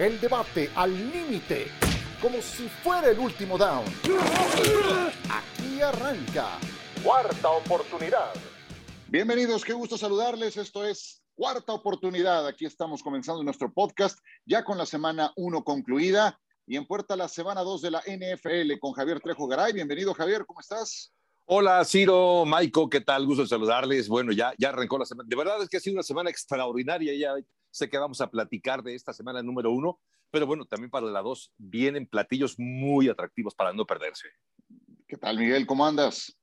El debate al límite, como si fuera el último down. Aquí arranca. Cuarta oportunidad. Bienvenidos, qué gusto saludarles. Esto es Cuarta oportunidad. Aquí estamos comenzando nuestro podcast ya con la semana 1 concluida y en puerta la semana 2 de la NFL con Javier Trejo Garay. Bienvenido, Javier, ¿cómo estás? Hola, Ciro, Maiko, ¿qué tal? Gusto saludarles. Bueno, ya, ya arrancó la semana. De verdad es que ha sido una semana extraordinaria. Ya sé que vamos a platicar de esta semana número uno, pero bueno, también para la dos vienen platillos muy atractivos para no perderse. ¿Qué tal, Miguel? ¿Cómo andas?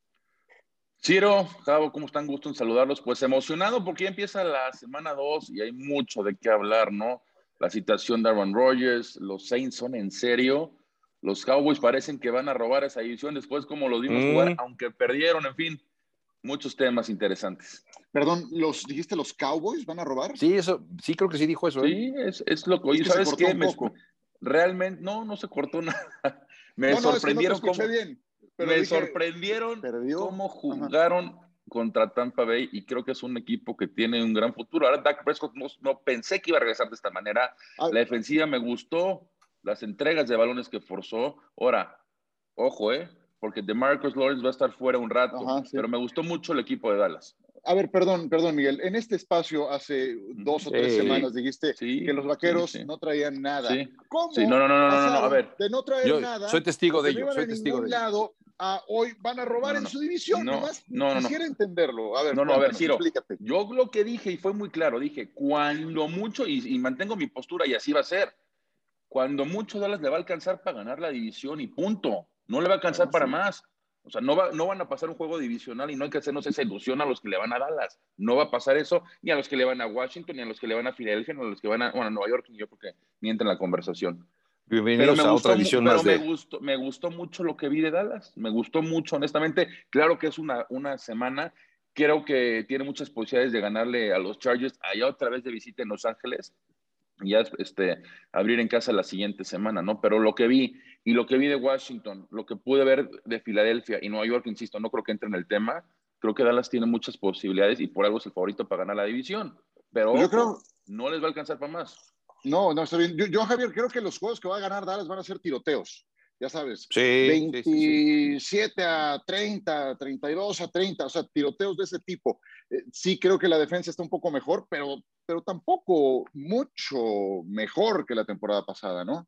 Ciro, Javo, ¿cómo están? Gusto en saludarlos. Pues emocionado porque ya empieza la semana dos y hay mucho de qué hablar, ¿no? La situación de Aaron Rodgers, los Saints son en serio los Cowboys parecen que van a robar esa división después como lo dimos jugar, mm. aunque perdieron, en fin, muchos temas interesantes. Perdón, ¿los dijiste los Cowboys van a robar? Sí, eso, sí creo que sí dijo eso. ¿eh? Sí, es, es lo que, ¿sabes qué? realmente, no, no se cortó nada. Me sorprendieron cómo, bien, me sorprendieron cómo jugaron contra Tampa Bay y creo que es un equipo que tiene un gran futuro. Ahora Dak Prescott no pensé que iba a regresar de esta manera. Ah. La defensiva me gustó, las entregas de balones que forzó. Ahora, ojo, ¿eh? Porque de Marcus Lawrence va a estar fuera un rato, pero me gustó mucho el equipo de Dallas. A ver, perdón, perdón, Miguel. En este espacio hace dos o tres semanas dijiste que los vaqueros no traían nada. ¿Cómo? No, no, no, no, no, a ver. De no traer nada. Soy testigo de ello. Soy testigo de lado, a hoy van a robar en su división. No, Nomás no, no, quisiera entenderlo. A ver, no, no, a ver, Ciro, yo lo que dije y fue muy claro, dije, cuando mucho, y mantengo mi postura y así va a ser, cuando mucho Dallas le va a alcanzar para ganar la división y punto. No le va a alcanzar para más. O sea, no, va, no van a pasar un juego divisional y no hay que hacernos esa ilusión a los que le van a Dallas. No va a pasar eso, ni a los que le van a Washington, ni a los que le van a Filadelfia, ni a los que van a, bueno, Nueva York, ni yo porque mienten en la conversación. Bienvenidos a otra edición más de... me, gustó, me gustó mucho lo que vi de Dallas. Me gustó mucho, honestamente. Claro que es una, una semana. Creo que tiene muchas posibilidades de ganarle a los Chargers allá otra vez de visita en Los Ángeles ya este, abrir en casa la siguiente semana, ¿no? Pero lo que vi y lo que vi de Washington, lo que pude ver de Filadelfia y Nueva York, insisto, no creo que entre en el tema, creo que Dallas tiene muchas posibilidades y por algo es el favorito para ganar la división, pero yo creo, no les va a alcanzar para más. No, no, está bien. Yo, Javier, creo que los juegos que va a ganar Dallas van a ser tiroteos ya sabes, 27 a 30, 32 a 30, o sea, tiroteos de ese tipo. Eh, sí creo que la defensa está un poco mejor, pero, pero tampoco mucho mejor que la temporada pasada, ¿no?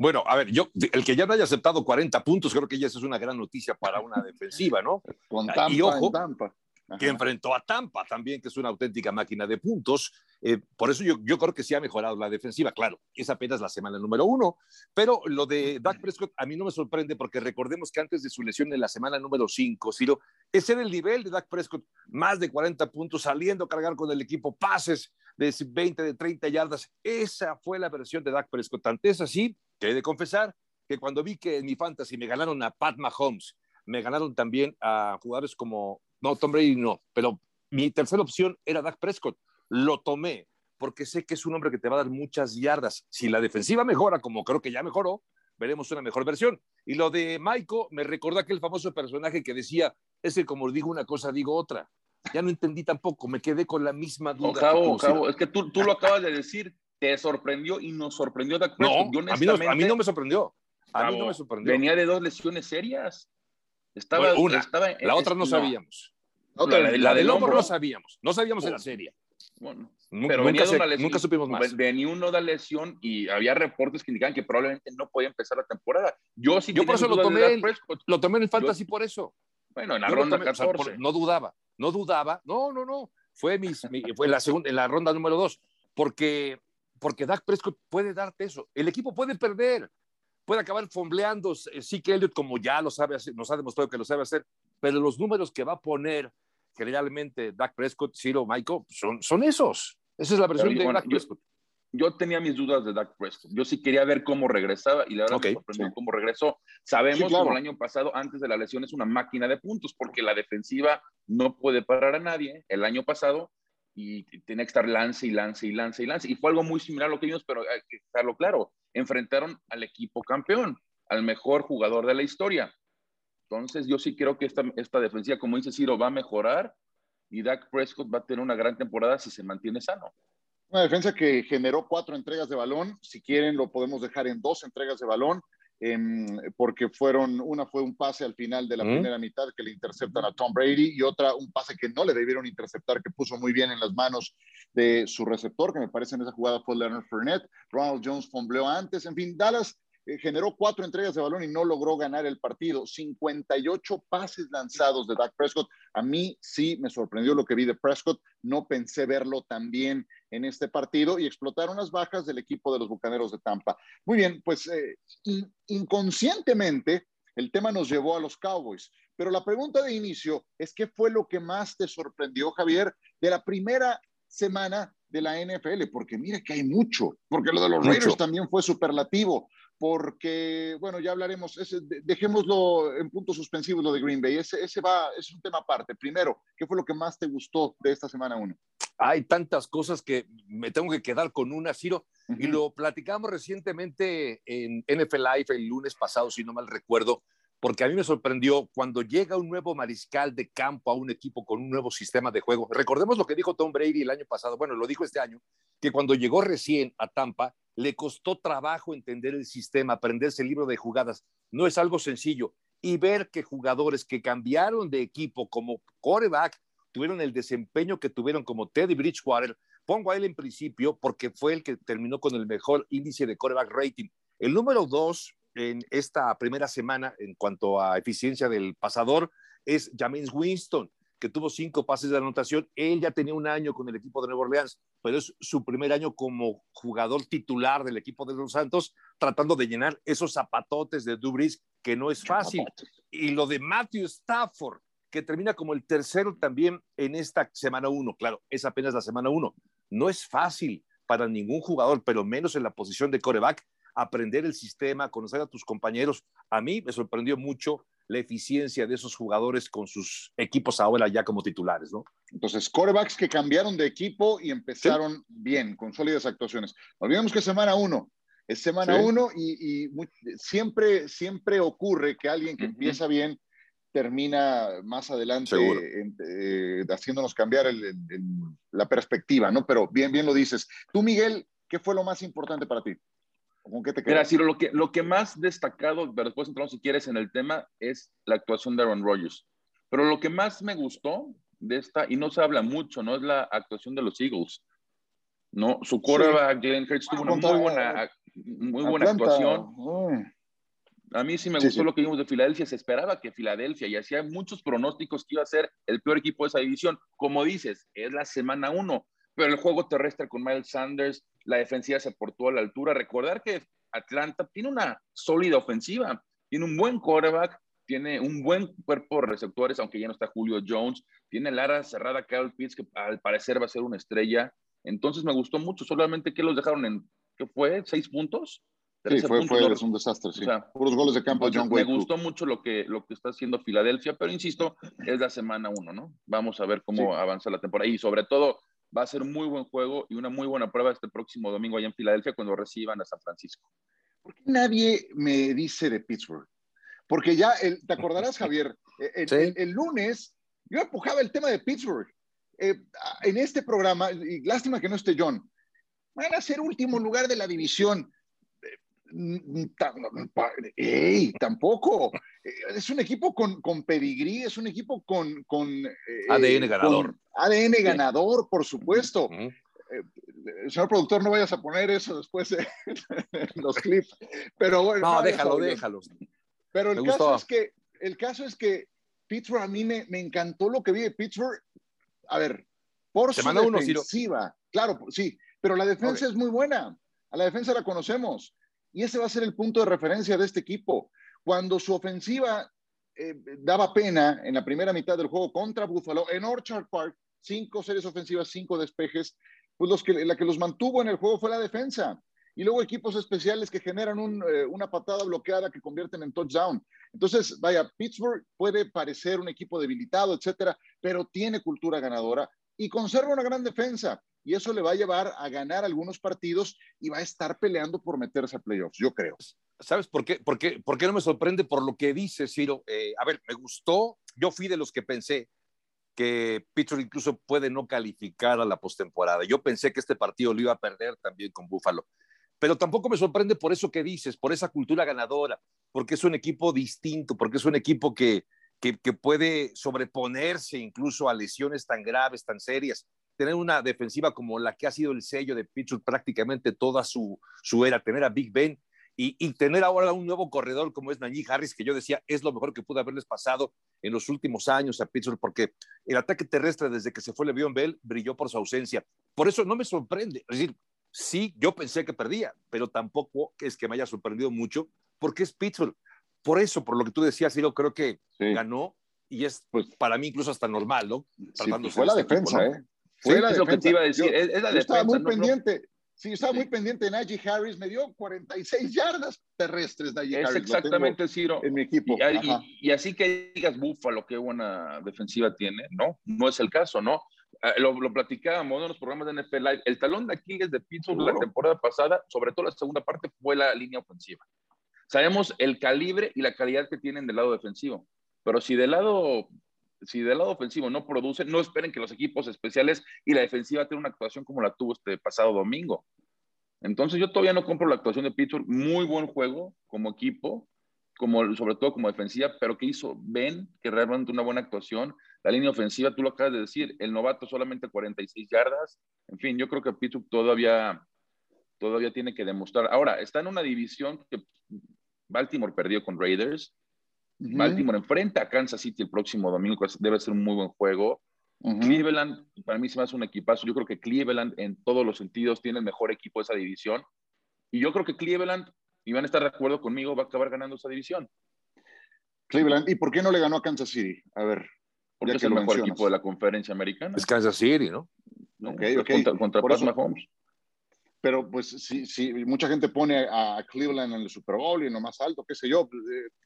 Bueno, a ver, yo, el que ya no haya aceptado 40 puntos, creo que ya es una gran noticia para una defensiva, ¿no? Con Tampa, y ojo, Tampa que enfrentó a Tampa también, que es una auténtica máquina de puntos. Eh, por eso yo, yo, creo que sí ha mejorado la defensiva. Claro, es apenas la semana número uno, pero lo de Dak Prescott a mí no me sorprende porque recordemos que antes de su lesión en la semana número cinco, Ciro, ese era el nivel de Dak Prescott, más de 40 puntos, saliendo a cargar con el equipo, pases de 20, de 30 yardas. Esa fue la versión de Dak Prescott. Tanto es así que he de confesar que cuando vi que en mi fantasy me ganaron a Pat Mahomes, me ganaron también a jugadores como no, Tom Brady no, pero mi tercera opción era Dak Prescott. Lo tomé porque sé que es un hombre que te va a dar muchas yardas. Si la defensiva mejora, como creo que ya mejoró, veremos una mejor versión. Y lo de Maiko me recordó aquel famoso personaje que decía, es que como digo una cosa, digo otra. Ya no entendí tampoco, me quedé con la misma duda. es que tú, tú, lo acabas de decir, te sorprendió y nos sorprendió Dak Prescott. No, a, mí no, a mí no me sorprendió. A mí no me sorprendió. Venía de dos lesiones serias. Estaba, una, la otra no sabíamos. La, del hombro no sabíamos. No sabíamos en la serie. Bueno, pero nunca, venía lesión, nunca supimos más. Venía uno de lesión y había reportes que indicaban que probablemente no podía empezar la temporada. Yo sí Yo por eso lo tomé, en, lo tomé en el fantasy por eso. Bueno, en la ronda 14. no dudaba, no dudaba. No, no, no. Fue, mis, fue la segunda, en la ronda número dos. Porque, porque Dak Prescott puede darte eso. El equipo puede perder puede acabar fombleando sí que Elliott como ya lo sabe hacer, nos ha demostrado que lo sabe hacer, pero los números que va a poner generalmente Dak Prescott, Ciro, Michael, son, son esos. Esa es la versión de Dak Prescott. Yo, tenía mis dudas de Dak Prescott. Yo sí quería ver cómo regresaba y la verdad me sorprendió cómo regresó. Sabemos que el año pasado, antes de la lesión, es una máquina de puntos porque la defensiva no puede parar a nadie. El año pasado y tiene que estar lance y lance y lance y lance. Y fue algo muy similar a lo que vimos, pero hay que dejarlo claro enfrentaron al equipo campeón, al mejor jugador de la historia. Entonces, yo sí creo que esta, defensiva, como dice Ciro, va a mejorar y Dak Prescott va a tener una gran temporada si se mantiene sano. Una defensa que generó cuatro entregas de balón. Si quieren, lo podemos dejar en dos entregas de balón. Em, porque fueron, una fue un pase al final de la primera mitad que le interceptan a Tom Brady y otra un pase que no le debieron interceptar, que puso muy bien en las manos de su receptor, que me parece en esa jugada fue Leonard Fournette. Ronald Jones fombleó antes. En fin, Dallas eh, generó cuatro entregas de balón y no logró ganar el partido. 58 pases lanzados de Dak Prescott. A mí sí me sorprendió lo que vi de Prescott. No pensé verlo tan bien en este partido y explotaron las bajas del equipo de los Bucaneros de Tampa. Muy bien, pues eh, inconscientemente el tema nos llevó a los Cowboys. Pero la pregunta de inicio es, ¿qué fue lo que más te sorprendió, Javier, de la primera semana de la NFL? Porque mira que hay mucho, porque lo de los Raiders también fue superlativo porque, bueno, ya hablaremos, dejémoslo en puntos suspensivos lo de Green Bay, ese, ese va, es un tema aparte. Primero, ¿qué fue lo que más te gustó de esta semana 1? Hay tantas cosas que me tengo que quedar con una, Ciro, y lo platicamos recientemente en NFL Live el lunes pasado, si no mal recuerdo, porque a mí me sorprendió cuando llega un nuevo mariscal de campo a un equipo con un nuevo sistema de juego. Recordemos lo que dijo Tom Brady el año pasado, bueno, lo dijo este año, que cuando llegó recién a Tampa, le costó trabajo entender el sistema, aprenderse el libro de jugadas. No es algo sencillo. Y ver que jugadores que cambiaron de equipo como coreback tuvieron el desempeño que tuvieron como Teddy Bridgewater, pongo a él en principio porque fue el que terminó con el mejor índice de coreback rating. El número dos en esta primera semana en cuanto a eficiencia del pasador es James Winston que tuvo cinco pases de anotación. Él ya tenía un año con el equipo de Nueva Orleans, pero es su primer año como jugador titular del equipo de los Santos, tratando de llenar esos zapatotes de Dubris, que no es fácil. Y lo de Matthew Stafford, que termina como el tercero también en esta semana uno. Claro, es apenas la semana uno. No es fácil para ningún jugador, pero menos en la posición de coreback, aprender el sistema, conocer a tus compañeros. A mí me sorprendió mucho la eficiencia de esos jugadores con sus equipos ahora ya como titulares, ¿no? Entonces, corebacks que cambiaron de equipo y empezaron bien, con sólidas actuaciones. Olvidemos que semana uno, es semana uno y, siempre, siempre ocurre que alguien que empieza bien termina más adelante eh, haciéndonos cambiar la perspectiva, ¿no? Pero bien, bien lo dices. Tú, Miguel, ¿qué fue lo más importante para ti? ¿Con qué te Mira, Ciro, lo que, lo que más destacado, pero después entramos si quieres en el tema, es la actuación de Aaron Rodgers. Pero lo que más me gustó de esta, y no se habla mucho, ¿no? Es la actuación de los Eagles. ¿no? Su quarterback, Jalen Hurts, tuvo una muy buena, muy buena actuación. A mí sí me gustó lo que vimos de Filadelfia. Se esperaba que Filadelfia, y hacía muchos pronósticos que iba a ser el peor equipo de esa división. Como dices, es la semana uno, pero el juego terrestre con Miles Sanders, la defensiva se portó a la altura. Recordar que Atlanta tiene una sólida ofensiva, tiene un buen quarterback, tiene un buen cuerpo de receptores, aunque ya no está Julio Jones, tiene Lara cerrada Kyle Pitts, que al parecer va a ser una estrella. Entonces me gustó mucho, solamente que los dejaron en, ¿qué fue? ¿Seis puntos? Sí, fue, fue un desastre, sí. Puros goles de campo John Wayne. Me gustó mucho lo que, lo que está haciendo Filadelfia, pero insisto, es la semana uno, ¿no? Vamos a ver cómo avanza la temporada. Y sobre todo, va a ser un muy buen juego y una muy buena prueba este próximo domingo allá en Filadelfia cuando reciban a San Francisco. ¿Por qué nadie me dice de Pittsburgh? Porque ya, el, te acordarás, Javier, e, el, lunes yo empujaba el tema de Pittsburgh. Eh, en este programa, y lástima que no esté John, van a ser último lugar de la división. ¡Ey! Tampoco. Eh, es un equipo con, con pedigrí, es un equipo con. con eh, ADN ganador. ADN ganador, por supuesto. Eh, señor productor, no vayas a poner eso después en los clips. Pero bueno. No, déjalo, déjalo. Pero el caso, es que, el caso es que Pittsburgh, a mí me, me encantó lo que vi de Pittsburgh. A ver, por su defensiva. claro, sí, pero la defensa es muy buena. A la defensa la conocemos. Y ese va a ser el punto de referencia de este equipo. Cuando su ofensiva eh, daba pena en la primera mitad del juego contra Buffalo, en Orchard Park, cinco series ofensivas, cinco despejes, pues los que, la que los mantuvo en el juego fue la defensa. Y luego equipos especiales que generan eh, una patada bloqueada que convierten en touchdown. Entonces, vaya, Pittsburgh puede parecer un equipo debilitado, etcétera, pero tiene cultura ganadora y conserva una gran defensa y eso le va a llevar a ganar algunos partidos y va a estar peleando por meterse a playoffs, yo creo. ¿Sabes por qué? ¿Por qué, no me sorprende por lo que dice Ciro? Eh, a ver, me gustó, yo fui de los que pensé que Pittsburgh incluso puede no calificar a la postemporada. Yo pensé que este partido lo iba a perder también con Buffalo. Pero tampoco me sorprende por eso que dices, por esa cultura ganadora, porque es un equipo distinto, porque es un equipo que, que, puede sobreponerse incluso a lesiones tan graves, tan serias. Tener una defensiva como la que ha sido el sello de Pittsburgh prácticamente toda su, su era, tener a Big Ben y, y, tener ahora un nuevo corredor como es Najee Harris, que yo decía es lo mejor que pudo haberles pasado en los últimos años a Pittsburgh, porque el ataque terrestre desde que se fue Le'Veon Bell brilló por su ausencia. Por eso no me sorprende. Es decir, sí, yo pensé que perdía, pero tampoco es que me haya sorprendido mucho, porque es Pittsburgh. Por eso, por lo que tú decías, yo creo que ganó y es pues, para mí incluso hasta normal, ¿no? Sí, fue la este defensa, ¿eh? Fue la es defensa. lo que te iba a decir. es, la defensa, estaba muy pendiente. Sí, estaba muy pendiente de Najee Harris, me dio 46 yardas terrestres Najee es Harris. exactamente, Ciro. En mi equipo. Y, y, así que digas, Búfalo, qué buena defensiva tiene, ¿no? No es el caso, ¿no? Ah, lo, lo, platicábamos en los programas de NFL Live, el talón de Aquiles de Pittsburgh la temporada pasada, sobre todo la segunda parte, fue la línea ofensiva. Sabemos el calibre y la calidad que tienen del lado defensivo, pero si del lado, si del lado ofensivo no producen, no esperen que los equipos especiales y la defensiva tengan una actuación como la tuvo este pasado domingo. Entonces yo todavía no compro la actuación de Pittsburgh, muy buen juego como equipo, como, sobre todo como defensiva, pero que hizo Ben, que realmente una buena actuación. La línea ofensiva, tú lo acabas de decir, el novato solamente 46 yardas. En fin, yo creo que Pittsburgh todavía, todavía tiene que demostrar. Ahora, está en una división que Baltimore perdió con Raiders. Baltimore enfrenta a Kansas City el próximo domingo, que debe ser un muy buen juego. Cleveland, para mí se me hace un equipazo. Yo creo que Cleveland en todos los sentidos tiene el mejor equipo de esa división. Y yo creo que Cleveland y van a estar de acuerdo conmigo, va a acabar ganando esa división. Cleveland, ¿y por qué no le ganó a Kansas City? A ver. Porque es el mejor equipo de la conferencia americana. Es Kansas City, ¿no? Ok, ok. Contra, contra Pat Mahomes. Pero pues sí, mucha gente pone a Cleveland en el Super Bowl y en lo más alto, qué sé yo,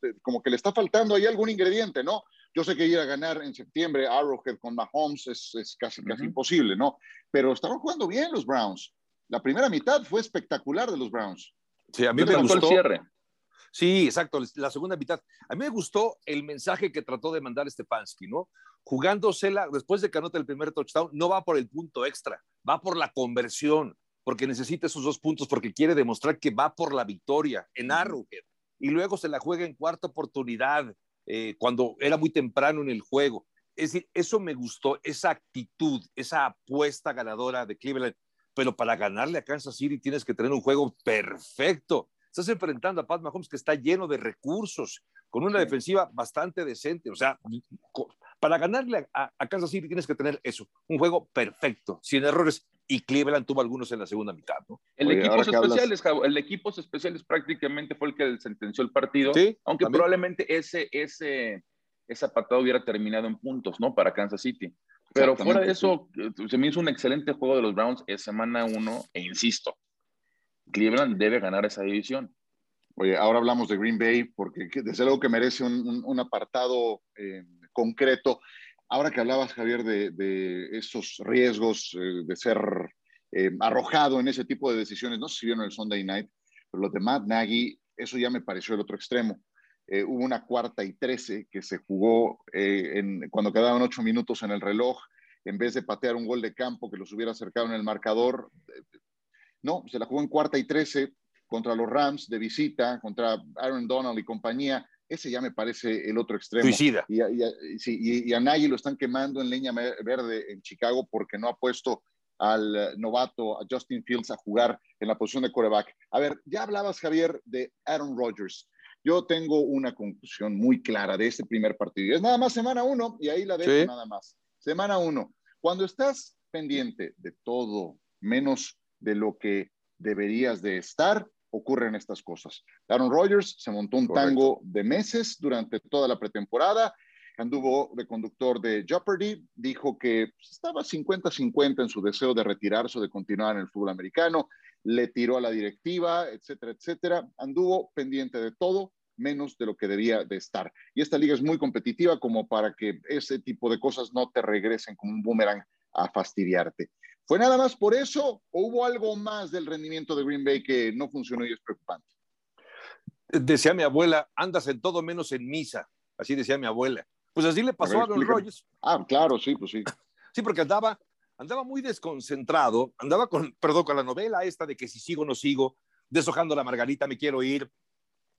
eh, como que le está faltando ahí algún ingrediente, ¿no? Yo sé que ir a ganar en septiembre Arrowhead con Mahomes es, es casi, casi imposible, ¿no? Pero estaban jugando bien los Browns. La primera mitad fue espectacular de los Browns. Sí, a mí me gustó el cierre. Sí, exacto, la segunda mitad. A mí me gustó el mensaje que trató de mandar Stefanski, ¿no? Jugándosela, después de que anota el primer touchdown, no va por el punto extra, va por la conversión, porque necesita esos dos puntos, porque quiere demostrar que va por la victoria en Arrowhead. Y luego se la juega en cuarta oportunidad, eh, cuando era muy temprano en el juego. Es decir, eso me gustó, esa actitud, esa apuesta ganadora de Cleveland pero para ganarle a Kansas City tienes que tener un juego perfecto. Estás enfrentando a Pat Mahomes que está lleno de recursos, con una defensiva bastante decente. O sea, para ganarle a, Kansas City tienes que tener eso, un juego perfecto, sin errores. Y Cleveland tuvo algunos en la segunda mitad, ¿no? El, equipo especiales, el equipo especiales prácticamente fue el que sentenció el partido, aunque probablemente ese, ese, ese apartado hubiera terminado en puntos, ¿no? Para Kansas City. Pero fuera de eso, eh, se me hizo un excelente juego de los Browns en semana uno, e insisto, Cleveland debe ganar esa división. Oye, ahora hablamos de Green Bay, porque desde luego que merece un, apartado eh, concreto. Ahora que hablabas, Javier, de, esos riesgos eh, de ser arrojado en ese tipo de decisiones, no sé si vieron el Sunday Night, pero lo de Matt Nagy, eso ya me pareció el otro extremo. Eh, hubo una cuarta y trece que se jugó eh, cuando quedaban ocho minutos en el reloj, en vez de patear un gol de campo que los hubiera acercado en el marcador. Eh, no, se la jugó en cuarta y trece contra los Rams de visita, contra Aaron Donald y compañía. Ese ya me parece el otro extremo. Suicida. Y, y, y a Nagy lo están quemando en leña verde en Chicago porque no ha puesto al novato, a Justin Fields, a jugar en la posición de quarterback. A ver, ya hablabas, Javier, de Aaron Rodgers. Yo tengo una conclusión muy clara de este primer partido. Es nada más semana uno y ahí la dejo nada más. Semana uno. Cuando estás pendiente de todo menos de lo que deberías de estar, ocurren estas cosas. Aaron Rodgers se montó un tango de meses durante toda la pretemporada, anduvo de conductor de Jeopardy, dijo que estaba 50-50 en su deseo de retirarse o de continuar en el fútbol americano, le tiró a la directiva, etcétera, etcétera. Anduvo pendiente de todo menos de lo que debía de estar. Y esta liga es muy competitiva como para que ese tipo de cosas no te regresen como un boomerang a fastidiarte. ¿Fue nada más por eso o hubo algo más del rendimiento de Green Bay que no funcionó y es preocupante? Decía mi abuela, andas en todo menos en misa. Así decía mi abuela. Pues así le pasó a Aaron Rodgers. Ah, claro, sí, pues sí. Sí, porque andaba, andaba muy desconcentrado, andaba con, perdón, con la novela esta de que si sigo o no sigo, deshojando la margarita, me quiero ir,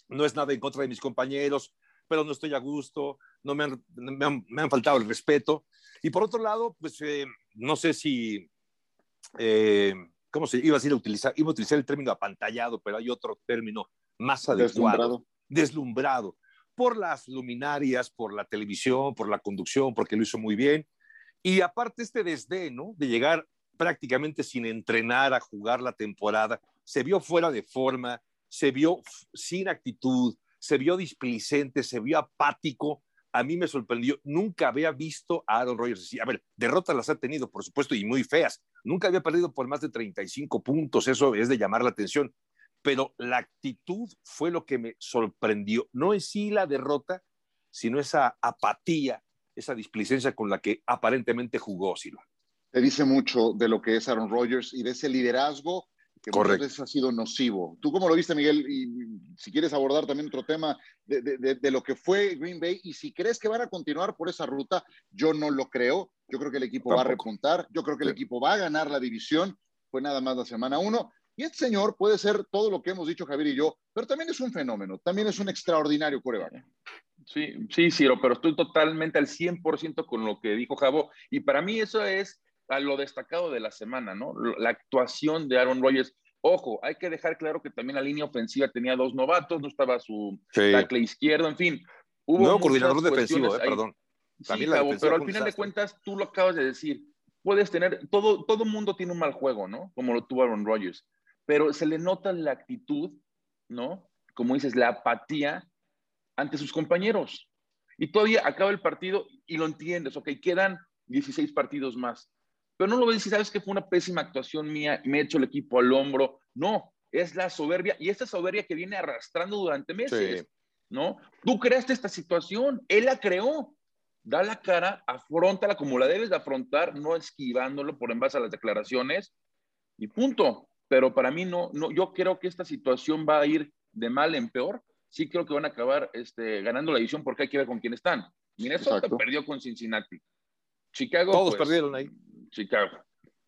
no es nada en contra de mis compañeros, pero no estoy a gusto, no me han, me han, faltado el respeto. Y por otro lado, pues eh, no sé si, eh, ¿cómo se iba a decir? Utilizar, iba a utilizar el término apantallado, pero hay otro término más adecuado. Deslumbrado. Deslumbrado por las luminarias, por la televisión, por la conducción, porque lo hizo muy bien. Y aparte este desdén, ¿no? De llegar prácticamente sin entrenar a jugar la temporada, se vio fuera de forma, se vio sin actitud, se vio displicente, se vio apático. A mí me sorprendió. Nunca había visto a Aaron Rodgers A ver, derrotas las ha tenido, por supuesto, y muy feas. Nunca había perdido por más de 35 puntos. Eso es de llamar la atención. Pero la actitud fue lo que me sorprendió. No en sí la derrota, sino esa apatía, esa displicencia con la que aparentemente jugó Silva. Te dice mucho de lo que es Aaron Rodgers y de ese liderazgo que muchas veces ha sido nocivo. ¿Tú cómo lo viste, Miguel? Y si quieres abordar también otro tema de, de, de, lo que fue Green Bay y si crees que van a continuar por esa ruta, yo no lo creo. Yo creo que el equipo va a repuntar, yo creo que el equipo va a ganar la división. Fue nada más la semana uno. Y este señor puede ser todo lo que hemos dicho Javier y yo, pero también es un fenómeno, también es un extraordinario coreback. Sí, sí, Ciro, pero estoy totalmente al 100% con lo que dijo Javo. Y para mí eso es a lo destacado de la semana, ¿no? La actuación de Aaron Rodgers. Ojo, hay que dejar claro que también la línea ofensiva tenía dos novatos, no estaba su tackle izquierdo, en fin. Hubo Nuevo coordinador defensivo, eh, perdón. También la pero al final de cuentas, tú lo acabas de decir, puedes tener, todo, todo mundo tiene un mal juego, ¿no? Como lo tuvo Aaron Rodgers, pero se le nota la actitud, ¿no? Como dices, la apatía ante sus compañeros. Y todavía acaba el partido y lo entiendes, ok, quedan 16 partidos más pero no lo ves y sabes que fue una pésima actuación mía, me he hecho el equipo al hombro. No, es la soberbia y esta soberbia que viene arrastrando durante meses, ¿no? Tú creaste esta situación, él la creó. Da la cara, afrontala como la debes de afrontar, no esquivándolo por en base a las declaraciones y punto. Pero para mí no, no, yo creo que esta situación va a ir de mal en peor. Sí creo que van a acabar este, ganando la edición porque hay que ver con quién están. Minnesota perdió con Cincinnati. Chicago. Todos pues, perdieron ahí. Chicago.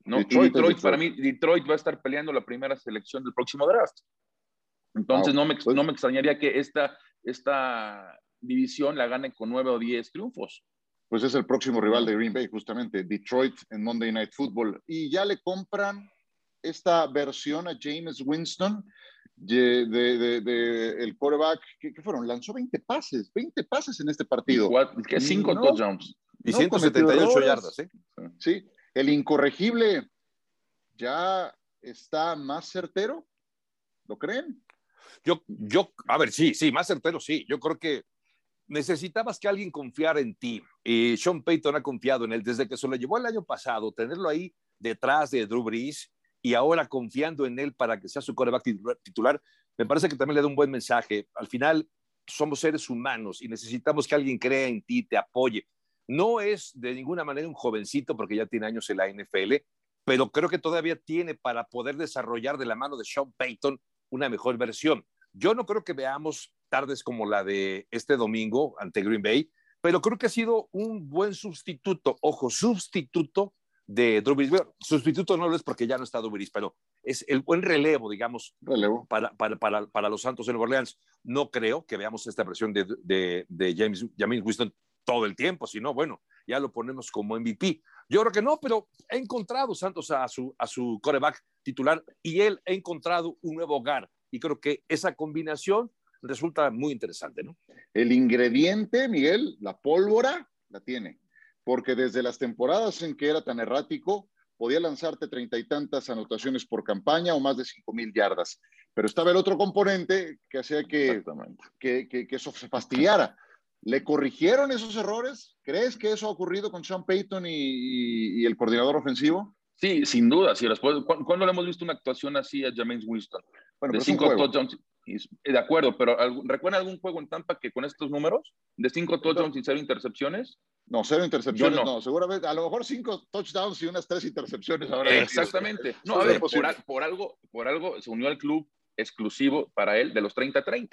¿no? Detroit, para mí, Detroit va a estar peleando la primera selección del próximo draft. Entonces, no, me, pues no me extrañaría que esta, esta división la gane con nueve o diez triunfos. Pues es el próximo rival de Green Bay, justamente, Detroit en Monday Night Football. Y ya le compran esta versión a James Winston de, de, de, el quarterback, ¿qué, fueron? Lanzó 20 pases, 20 pases en este partido. ¿Qué? Cinco touchdowns. Y 178 yardas, ¿eh? Sí, el incorregible ya está más certero, ¿lo creen? Yo, yo, a ver, sí, sí, más certero, sí. Yo creo que necesitabas que alguien confiara en ti. Y Sean Payton ha confiado en él desde que se lo llevó el año pasado, tenerlo ahí detrás de Drew Brees y ahora confiando en él para que sea su coreback titular, me parece que también le da un buen mensaje. Al final, somos seres humanos y necesitamos que alguien crea en ti, te apoye. No es de ninguna manera un jovencito porque ya tiene años en la NFL, pero creo que todavía tiene para poder desarrollar de la mano de Sean Payton una mejor versión. Yo no creo que veamos tardes como la de este domingo ante Green Bay, pero creo que ha sido un buen sustituto, ojo, sustituto de Drew Brees. sustituto no lo es porque ya no está Drew Brees, pero es el buen relevo, digamos, relevo. Para, para, para, para, los Santos de Nueva Orleans. No creo que veamos esta versión de, de, de James, James Winston todo el tiempo, si no, bueno, ya lo ponemos como MVP. Yo creo que no, pero ha encontrado Santos a su, a su coreback titular y él ha encontrado un nuevo hogar. Y creo que esa combinación resulta muy interesante, ¿no? El ingrediente, Miguel, la pólvora, la tiene. Porque desde las temporadas en que era tan errático, podía lanzarte treinta y tantas anotaciones por campaña o más de cinco mil yardas. Pero estaba el otro componente que hacía que, que, que, que eso se fastidiara ¿Le corrigieron esos errores? ¿Crees que eso ha ocurrido con Sean Payton y, el coordinador ofensivo? Sí, sin duda. Sí, ¿Cuándo le hemos visto una actuación así a James Winston? Bueno, de cinco touchdowns. De acuerdo, pero ¿recuerda algún juego en Tampa que con estos números? ¿De cinco touchdowns y cero intercepciones? No, cero intercepciones, no. Seguramente, a lo mejor cinco touchdowns y unas tres intercepciones ahora. Exactamente. No, a ver, por, algo, por algo se unió al club exclusivo para él de los 30-30.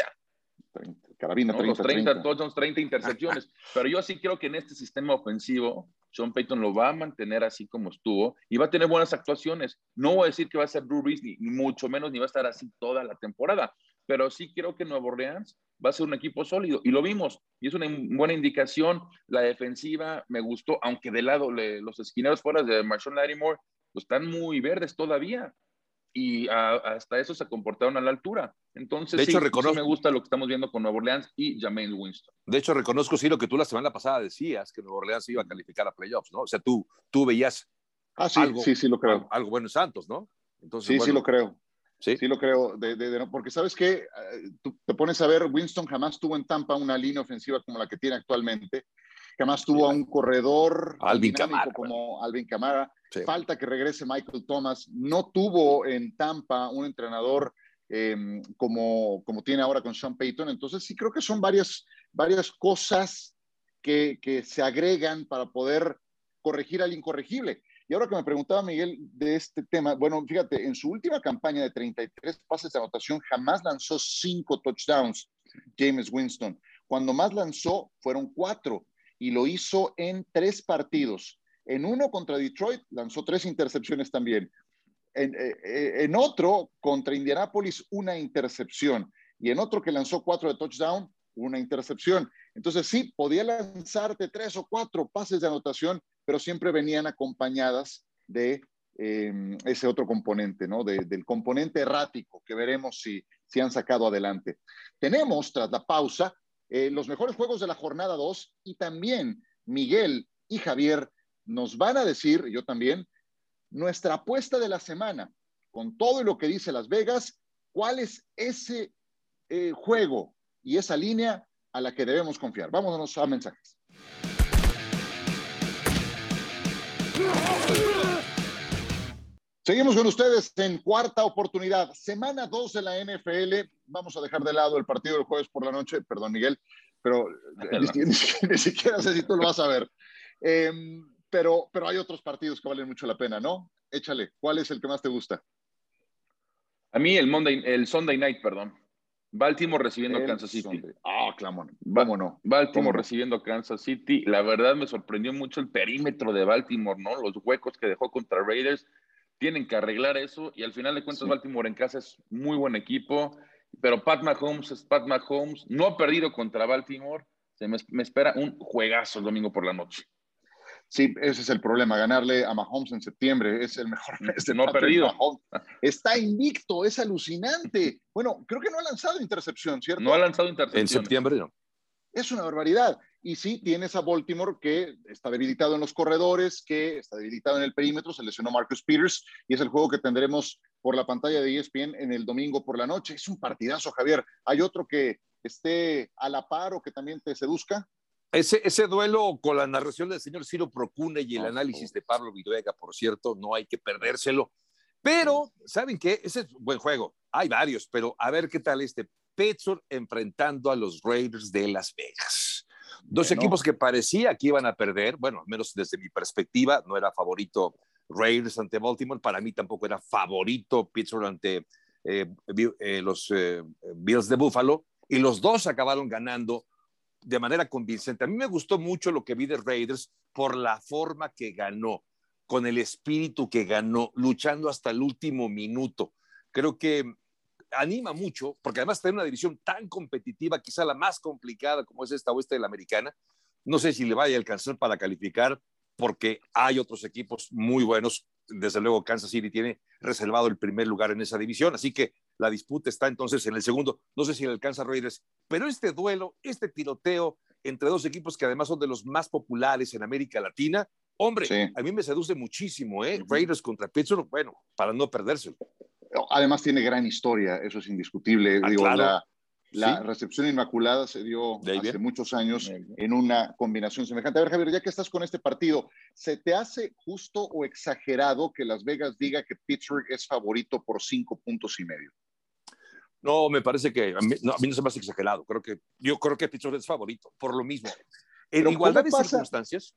Carabina, 30, 30, 30. 30 intercepciones. Pero yo sí creo que en este sistema ofensivo, Sean Payton lo va a mantener así como estuvo y va a tener buenas actuaciones. No voy a decir que va a ser Drew Brees, ni, mucho menos, ni va a estar así toda la temporada. Pero sí creo que Nuevo Orleans va a ser un equipo sólido. Y lo vimos. Y es una buena indicación. La defensiva me gustó, aunque de lado los esquineros fuera de Marshall Lattimore pues, están muy verdes todavía y hasta eso se comportaron a la altura. Entonces, de hecho, sí, reconozco, me gusta lo que estamos viendo con Nueva Orleans y Jameis Winston. De hecho, reconozco, sí, lo que tú la semana pasada decías, que Nueva Orleans iba a calificar a playoffs, ¿no? O sea, tú, tú veías ah, sí, algo, sí, sí, lo creo. Algo, bueno en Santos, ¿no? Entonces, sí, sí lo creo. Sí, sí lo creo. De, porque sabes que tú te pones a ver, Winston jamás tuvo en Tampa una línea ofensiva como la que tiene actualmente. Jamás tuvo a un corredor Alvin Camara, como Alvin Camara Falta que regrese Michael Thomas. No tuvo en Tampa un entrenador em, como, como tiene ahora con Sean Payton. Entonces sí creo que son varias, varias cosas que, que se agregan para poder corregir al incorregible. Y ahora que me preguntaba Miguel de este tema, bueno, fíjate, en su última campaña de 33 pases de anotación jamás lanzó cinco touchdowns James Winston. Cuando más lanzó fueron cuatro y lo hizo en tres partidos. En uno contra Detroit lanzó tres intercepciones también. En, eh, eh, otro contra Indianapolis una intercepción. Y en otro que lanzó cuatro de touchdown, una intercepción. Entonces sí, podía lanzarte tres o cuatro pases de anotación, pero siempre venían acompañadas de em, ese otro componente, ¿no? del componente errático que veremos si, si han sacado adelante. Tenemos, tras la pausa, eh, los mejores juegos de la jornada 2 y también Miguel y Javier nos van a decir, yo también, nuestra apuesta de la semana, con todo lo que dice Las Vegas, cuál es ese eh, juego y esa línea a la que debemos confiar. Vámonos a mensajes. Seguimos con ustedes en cuarta oportunidad, semana 2 de la NFL. Vamos a dejar de lado el partido del jueves por la noche, perdón Miguel, pero ni, siquiera sé si tú lo vas a ver. Em, pero, pero hay otros partidos que valen mucho la pena, ¿no? Échale, ¿cuál es el que más te gusta? A mí el Monday, el Sunday Night, perdón. Baltimore recibiendo Kansas City. Ah, clamón. Vámonos. Baltimore recibiendo Kansas City. La verdad me sorprendió mucho el perímetro de Baltimore, ¿no? Los huecos que dejó contra Raiders. Tienen que arreglar eso y al final de cuentas Baltimore en casa es muy buen equipo, pero Pat Mahomes es Pat Mahomes. No ha perdido contra Baltimore. Se me, me espera un juegazo el domingo por la noche. Sí, ese es el problema, ganarle a Mahomes en septiembre es el mejor mes de no ha perdido. Está invicto, es alucinante. Bueno, creo que no ha lanzado intercepción, ¿cierto? No ha lanzado intercepción. En septiembre no. Es una barbaridad. Y sí, tienes a Baltimore que está debilitado en los corredores, que está debilitado en el perímetro, se lesionó Marcus Peters y es el juego que tendremos por la pantalla de ESPN en el domingo por la noche. Es un partidazo, Javier. ¿Hay otro que esté a la par o que también te seduzca? Ese, ese duelo con la narración del señor Ciro Procune y el análisis de Pablo Viduega, por cierto, no hay que perdérselo. Pero, ¿saben qué? Ese es un buen juego. Hay varios, pero a ver qué tal este Pittsburgh enfrentando a los Raiders de Las Vegas. Dos equipos que parecía que iban a perder, bueno, al menos desde mi perspectiva, no era favorito Raiders ante Baltimore, para mí tampoco era favorito Pittsburgh ante eh, eh, los eh, Bills de Buffalo, y los dos acabaron ganando de manera convincente. A mí me gustó mucho lo que vi de Raiders por la forma que ganó, con el espíritu que ganó, luchando hasta el último minuto. Creo que anima mucho, porque además en una división tan competitiva, quizá la más complicada como es esta oeste de la americana. No sé si le vaya a alcanzar para calificar, porque hay otros equipos muy buenos. Desde luego, Kansas City tiene reservado el primer lugar en esa división, así que la disputa está entonces en el segundo. No sé si le alcanza a Raiders, pero este duelo, este tiroteo entre dos equipos que además son de los más populares en América Latina, hombre, a mí me seduce muchísimo, ¿eh? Raiders contra Pittsburgh, bueno, para no perdérselo. Además tiene gran historia, eso es indiscutible. Ah, Digo, la, la recepción inmaculada se dio hace muchos años en una combinación semejante. A ver, Javier, ya que estás con este partido, ¿se te hace justo o exagerado que Las Vegas diga que Pittsburgh es favorito por cinco puntos y medio? No, me parece que a mí no, se me hace exagerado. Creo que, yo creo que Pittsburgh es favorito, por lo mismo. En igualdad de circunstancias.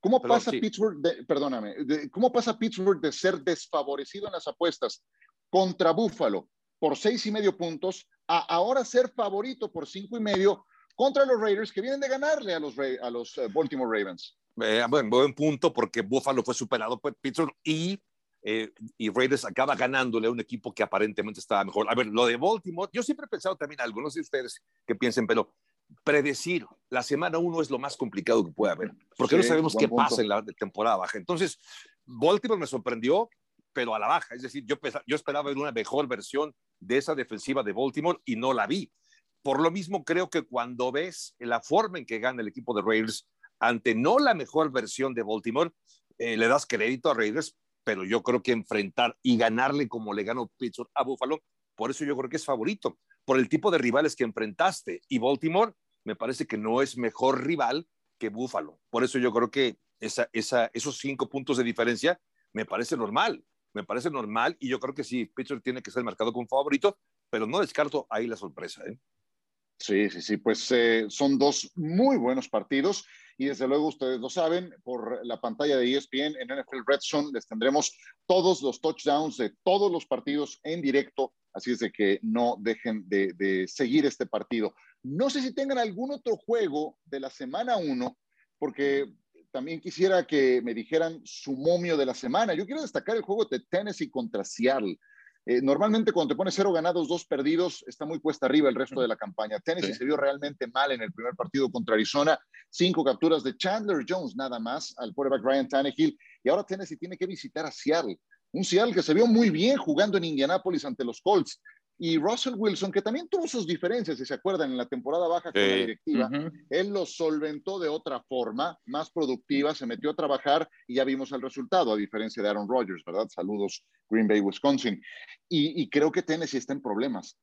¿Cómo pasa Pittsburgh, perdóname, cómo pasa Pittsburgh de ser desfavorecido en las apuestas contra Buffalo, por seis y medio puntos a ahora ser favorito por cinco y medio contra los Raiders que vienen de ganarle a los, a los eh, Baltimore Ravens. Eh, bueno, buen punto porque Buffalo fue superado por Pittsburgh y, eh, y Raiders acaba ganándole a un equipo que aparentemente estaba mejor. A ver, lo de Baltimore, yo siempre he pensado también algo, no sé ustedes qué piensen, pero predecir la semana uno es lo más complicado que puede haber, porque no sabemos qué pasa en la temporada baja. Entonces, Baltimore me sorprendió, pero a la baja. Es decir, yo, yo esperaba ver una mejor versión de esa defensiva de Baltimore y no la vi. Por lo mismo, creo que cuando ves la forma en que gana el equipo de Raiders ante no la mejor versión de Baltimore, eh, le das crédito a Raiders, pero yo creo que enfrentar y ganarle como le ganó Pittsburgh a Buffalo, por eso yo creo que es favorito, por el tipo de rivales que enfrentaste. Y Baltimore me parece que no es mejor rival que Buffalo. Por eso yo creo que esa, esa, esos cinco puntos de diferencia me parece normal me parece normal y yo creo que sí, Pittsburgh tiene que ser marcado como favorito, pero no descarto ahí la sorpresa. ¿eh? Sí, sí, sí, pues eh, son dos muy buenos partidos y desde luego ustedes lo saben, por la pantalla de ESPN en NFL Red Zone les tendremos todos los touchdowns de todos los partidos en directo, así es de que no dejen de, de seguir este partido. No sé si tengan algún otro juego de la semana 1, porque también quisiera que me dijeran su momio de la semana. Yo quiero destacar el juego de Tennessee contra Seattle. Eh, normalmente cuando te pones cero ganados, dos perdidos, está muy cuesta arriba el resto de la campaña. Tennessee se vio realmente mal en el primer partido contra Arizona. Cinco capturas de Chandler Jones nada más al quarterback Ryan Tannehill. Y ahora Tennessee tiene que visitar a Seattle. Un Seattle que se vio muy bien jugando en Indianápolis ante los Colts. Y Russell Wilson, que también tuvo sus diferencias, si se acuerdan, en la temporada baja con la directiva, él lo solventó de otra forma, más productiva, se metió a trabajar y ya vimos el resultado, a diferencia de Aaron Rodgers, ¿verdad? Saludos, Green Bay, Wisconsin. Y, creo que Tennessee está en problemas.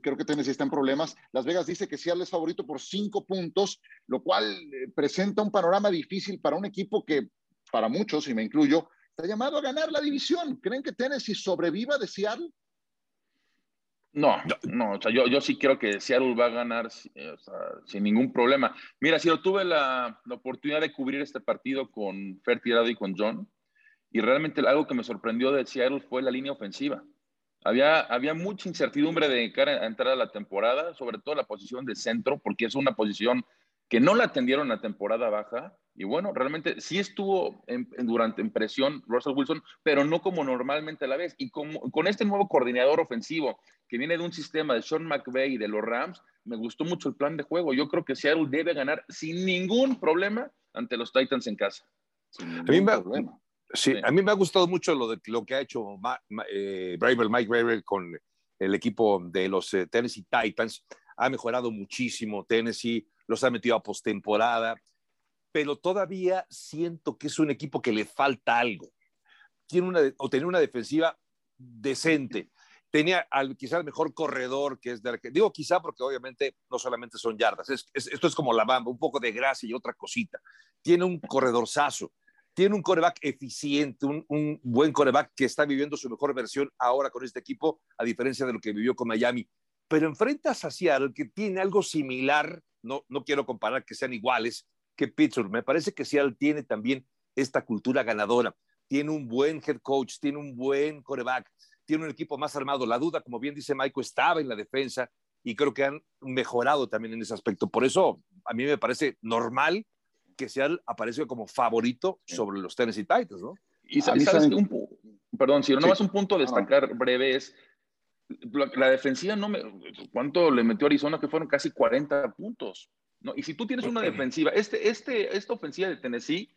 Creo que Tennessee está en problemas. Las Vegas dice que Seattle es favorito por cinco puntos, lo cual eh, presenta un panorama difícil para un equipo que, para muchos, y me incluyo, está llamado a ganar la división. ¿Creen que Tennessee sobreviva de Seattle? No, no, o sea, yo, yo sí creo que Seattle va a ganar eh, sin ningún problema. Mira, si yo tuve la, la, oportunidad de cubrir este partido con Fer Tirado y con John, y realmente algo que me sorprendió de Seattle fue la línea ofensiva. Había, había mucha incertidumbre de cara a entrar a la temporada, sobre todo la posición de centro, porque es una posición que no la atendieron la temporada baja. Y bueno, realmente sí estuvo en, durante en presión Russell Wilson, pero no como normalmente a la vez. Y con, con este nuevo coordinador ofensivo que viene de un sistema de Sean McVay y de los Rams, me gustó mucho el plan de juego. Yo creo que Seattle debe ganar sin ningún problema ante los Titans en casa. A mí, me, sí, a mí me ha gustado mucho lo, de, lo que ha hecho eh, Mike Braver con el equipo de los eh, Tennessee Titans. Ha mejorado muchísimo Tennessee, los ha metido a postemporada, pero todavía siento que es un equipo que le falta algo. Tiene una, o tener una defensiva decente tenía al, quizá el mejor corredor que es de digo quizá porque obviamente no solamente son yardas, esto es como la bamba, un poco de gracia y otra cosita. Tiene un corredor sazo, tiene un coreback eficiente, un, buen coreback que está viviendo su mejor versión ahora con este equipo, a diferencia de lo que vivió con Miami. Pero enfrentas a Seattle que tiene algo similar, no, no quiero comparar que sean iguales que Pittsburgh, me parece que Seattle tiene también esta cultura ganadora, tiene un buen head coach, tiene un buen coreback, tiene un equipo más armado. La duda, como bien dice Maiko, estaba en la defensa y creo que han mejorado también en ese aspecto. Por eso a mí me parece normal que Seattle aparezca como favorito sobre los Tennessee Titans, ¿no? Y sabes, un, perdón, si no más un punto a destacar breve es la, defensiva no me cuánto le metió Arizona que fueron casi 40 puntos. ¿no? Y si tú tienes una defensiva, este, este, esta ofensiva de Tennessee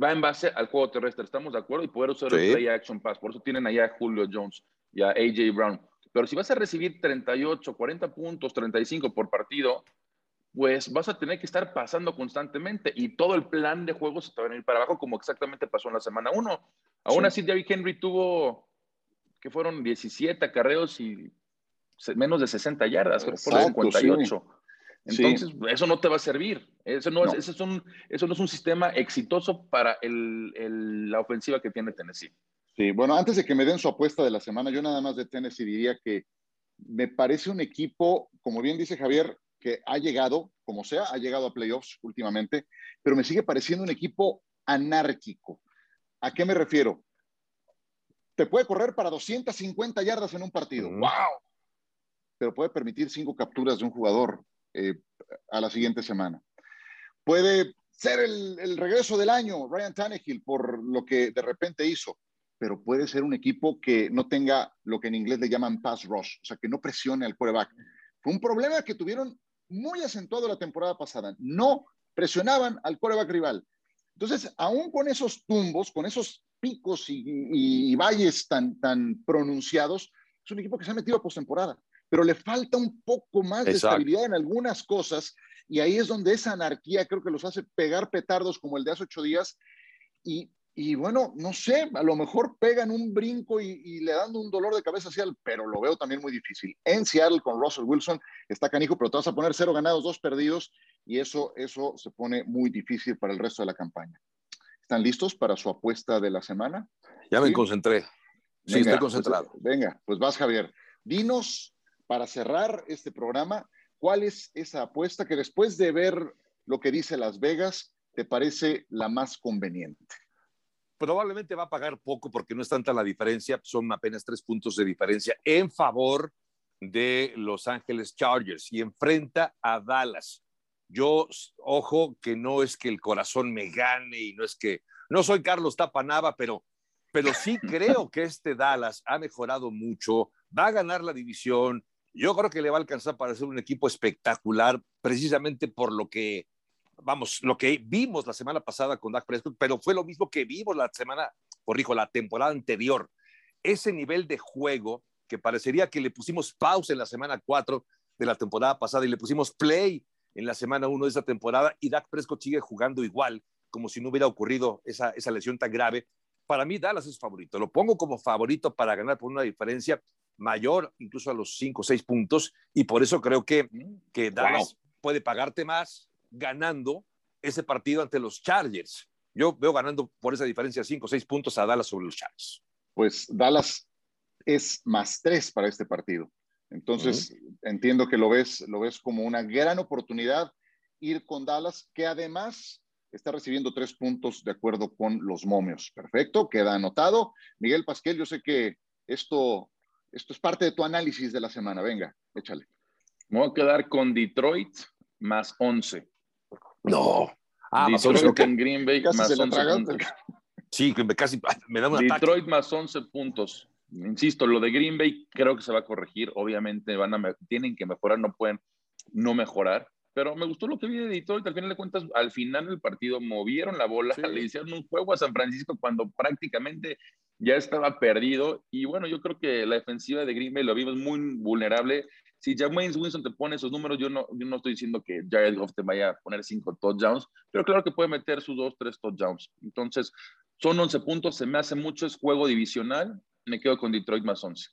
va en base al juego terrestre, ¿estamos de acuerdo? Y poder usar el play action pass. Por eso tienen allá a Julio Jones y a AJ Brown. Pero si vas a recibir 38, 40 puntos, 35 por partido, pues vas a tener que estar pasando constantemente y todo el plan de juego se te va a ir para abajo, como exactamente pasó en la semana 1. Aún así, David Henry tuvo, que fueron 17 acarreos y menos de 60 yardas, por 58. Entonces, eso no te va a servir. Eso no, Es, eso, es un, eso no es un sistema exitoso para el, la ofensiva que tiene Tennessee. Sí, bueno, antes de que me den su apuesta de la semana, yo nada más de Tennessee diría que me parece un equipo, como bien dice Javier, que ha llegado, como sea, ha llegado a playoffs últimamente, pero me sigue pareciendo un equipo anárquico. ¿A qué me refiero? te puede correr para 250 yardas en un partido. ¡Wow! Pero puede permitir cinco capturas de un jugador eh, a la siguiente semana. Puede ser el, regreso del año, Ryan Tannehill, por lo que de repente hizo, pero puede ser un equipo que no tenga lo que en inglés le llaman pass rush, o sea, que no presione al quarterback. Fue un problema que tuvieron muy acentuado la temporada pasada. No presionaban al quarterback rival. Entonces, aún con esos tumbos, con esos picos y, valles tan, tan pronunciados, es un equipo que se ha metido a postemporada, pero le falta un poco más de estabilidad en algunas cosas y ahí es donde esa anarquía creo que los hace pegar petardos como el de hace ocho días y, y bueno, no sé, a lo mejor pegan un brinco y, le dan un dolor de cabeza hacia el, pero lo veo también muy difícil. En Seattle con Russell Wilson está canijo, pero te vas a poner cero ganados, dos perdidos y eso, eso se pone muy difícil para el resto de la campaña. ¿Están listos para su apuesta de la semana? Ya me concentré. Sí, estoy pues, concentrado. venga, pues vas, Javier. Dinos, para cerrar este programa, ¿cuál es esa apuesta que después de ver lo que dice Las Vegas, te parece la más conveniente? Probablemente va a pagar poco porque no es tanta la diferencia, son apenas tres puntos de diferencia en favor de Los Ángeles Chargers y enfrenta a Dallas. Yo, ojo, que no es que el corazón me gane y no es que, no soy Carlos Tapanava, pero, pero sí creo que este Dallas ha mejorado mucho, va a ganar la división. Yo creo que le va a alcanzar para ser un equipo espectacular, precisamente por lo que, vamos, lo que vimos la semana pasada con Dak Prescott, pero fue lo mismo que vimos la semana, corrijo, la temporada anterior. Ese nivel de juego que parecería que le pusimos pausa en la semana 4 de la temporada pasada y le pusimos play en la semana 1 de esa temporada y Dak Prescott sigue jugando igual, como si no hubiera ocurrido esa, esa lesión tan grave. Para mí, Dallas es favorito. Lo pongo como favorito para ganar por una diferencia mayor, incluso a los 5 o 6 puntos, y por eso creo que, que Dallas puede pagarte más ganando ese partido ante los Chargers. Yo veo ganando por esa diferencia 5 o 6 puntos a Dallas sobre los Chargers. Pues Dallas es más 3 para este partido. Entonces, entiendo que lo ves, lo ves como una gran oportunidad ir con Dallas, que además está recibiendo tres puntos de acuerdo con los momios. Perfecto, queda anotado. Miguel Pasquel, yo sé que esto, esto es parte de tu análisis de la semana. Venga, échale. Me voy a quedar con Detroit más 11. No. Ah, Detroit en Green Bay más 11 Sí, casi me da un Detroit más 11 puntos insisto, lo de Green Bay creo que se va a corregir. Obviamente van a, tienen que mejorar, no pueden no mejorar. Pero me gustó lo que vi de Detroit. Al final de cuentas, al final del partido movieron la bola, le hicieron un juego a San Francisco cuando prácticamente ya estaba perdido. Y bueno, yo creo que la defensiva de Green Bay lo vimos muy vulnerable. Si James Winston te pone esos números, yo no, yo no estoy diciendo que Jared Goff te vaya a poner cinco touchdowns, pero claro que puede meter sus dos, tres touchdowns. Entonces, son 11 puntos, se me hace mucho, es juego divisional me quedo con Detroit más 11.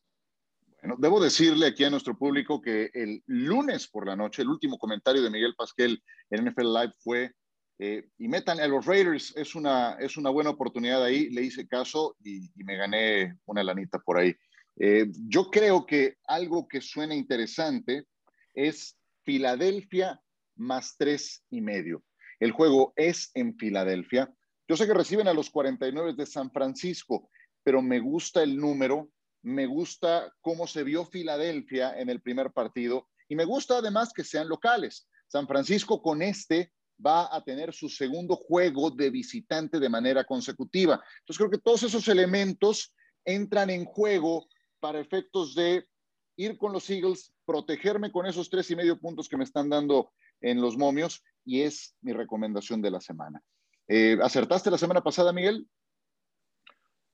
Bueno, debo decirle aquí a nuestro público que el lunes por la noche, el último comentario de Miguel Pasquel en NFL Live fue, eh, y metan a los Raiders, es una, es una buena oportunidad ahí, le hice caso y, me gané una lanita por ahí. Eh, yo creo que algo que suena interesante es Filadelfia más tres y medio. El juego es en Filadelfia. Yo sé que reciben a los 49 de San Francisco pero me gusta el número, me gusta cómo se vio Filadelfia en el primer partido y me gusta además que sean locales. San Francisco con este va a tener su segundo juego de visitante de manera consecutiva. Entonces creo que todos esos elementos entran en juego para efectos de ir con los Eagles, protegerme con esos tres y medio puntos que me están dando en los momios y es mi recomendación de la semana. Eh, ¿Acertaste la semana pasada, Miguel?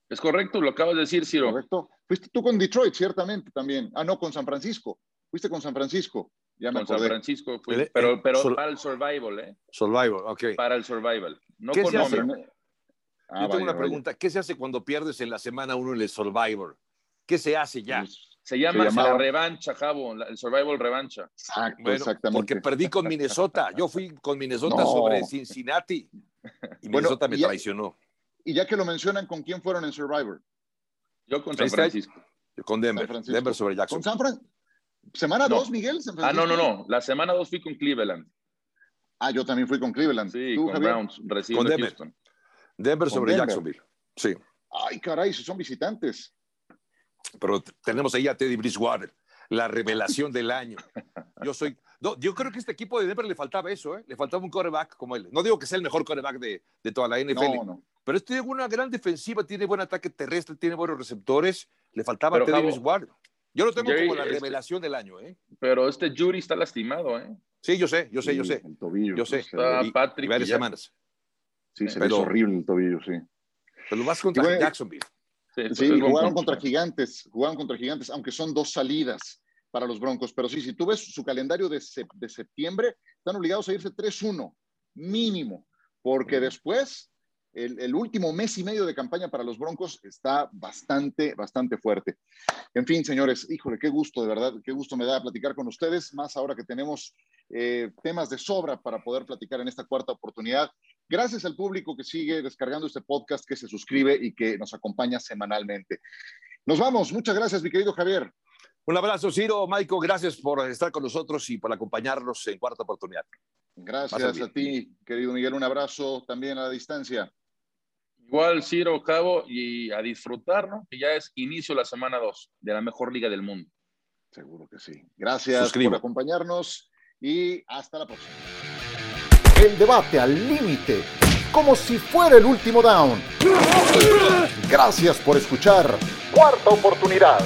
Es correcto, lo acabas de decir, Ciro. Correcto. Fuiste tú con Detroit, ciertamente, también. Ah, no, con San Francisco. Fuiste con San Francisco. Ya me con San Francisco fui, pero, pero para el survival, ¿eh? Survival, ok. Para el survival. No con se hace? Ah, Yo tengo una pregunta. ¿Qué se hace cuando pierdes en la semana uno en el survivor? ¿Qué se hace ya? Pues, se llama la revancha, Javo, el survival revancha. Exacto, exactamente. Porque perdí con Minnesota. Yo fui con Minnesota sobre Cincinnati y Minnesota me traicionó. Y ya que lo mencionan, ¿con quién fueron en Survivor? Yo con San Francisco. Yo con Denver. Denver sobre Jackson. ¿Con San Francisco? ¿Semana 2, Miguel? ah, no, no, no. La semana 2 fui con Cleveland. Ah, yo también fui con Cleveland. Sí, con Browns, con Denver. Denver sobre Jacksonville. Sí. Ay, caray, si son visitantes. pero tenemos ahí a Teddy Bridgewater, la revelación del año. Yo soy, yo creo que este equipo de Denver le faltaba eso, ¿eh? le faltaba un coreback como él. No digo que sea el mejor coreback de, de toda la NFL, pero este tiene una gran defensiva, tiene buen ataque terrestre, tiene buenos receptores. Le faltaba a Teddy Bridgewater. Yo lo tengo como la revelación del año. ¿eh? Pero este Jury está lastimado, ¿eh? Sí, yo sé, yo sé, yo sé. El tobillo. Yo sé. Está Patrick. varias semanas. Sí, se pero, horrible el tobillo, sí. Pero vas contra Jacksonville. Sí, jugaron contra gigantes, jugaron contra gigantes, aunque son dos salidas para los Broncos. Pero sí, si tú ves su calendario de, de septiembre, están obligados a irse 3-1, mínimo, porque después el, último mes y medio de campaña para los Broncos está bastante, bastante fuerte. En fin, señores, híjole, qué gusto, de verdad, qué gusto me da platicar con ustedes, más ahora que tenemos eh, temas de sobra para poder platicar en esta cuarta oportunidad. Gracias al público que sigue descargando este podcast, que se suscribe y que nos acompaña semanalmente. Nos vamos. Muchas gracias, mi querido Javier. Un abrazo, Ciro, Maiko, gracias por estar con nosotros y por acompañarnos en cuarta oportunidad. Gracias a ti, querido Miguel. Un abrazo también a la distancia. Igual, Ciro, Cabo, y a disfrutar, ¿no? Que ya es inicio la semana 2 de la mejor liga del mundo. Seguro que sí. Gracias por acompañarnos y hasta la próxima. El debate al límite, como si fuera el último down. Gracias por escuchar. Cuarta oportunidad.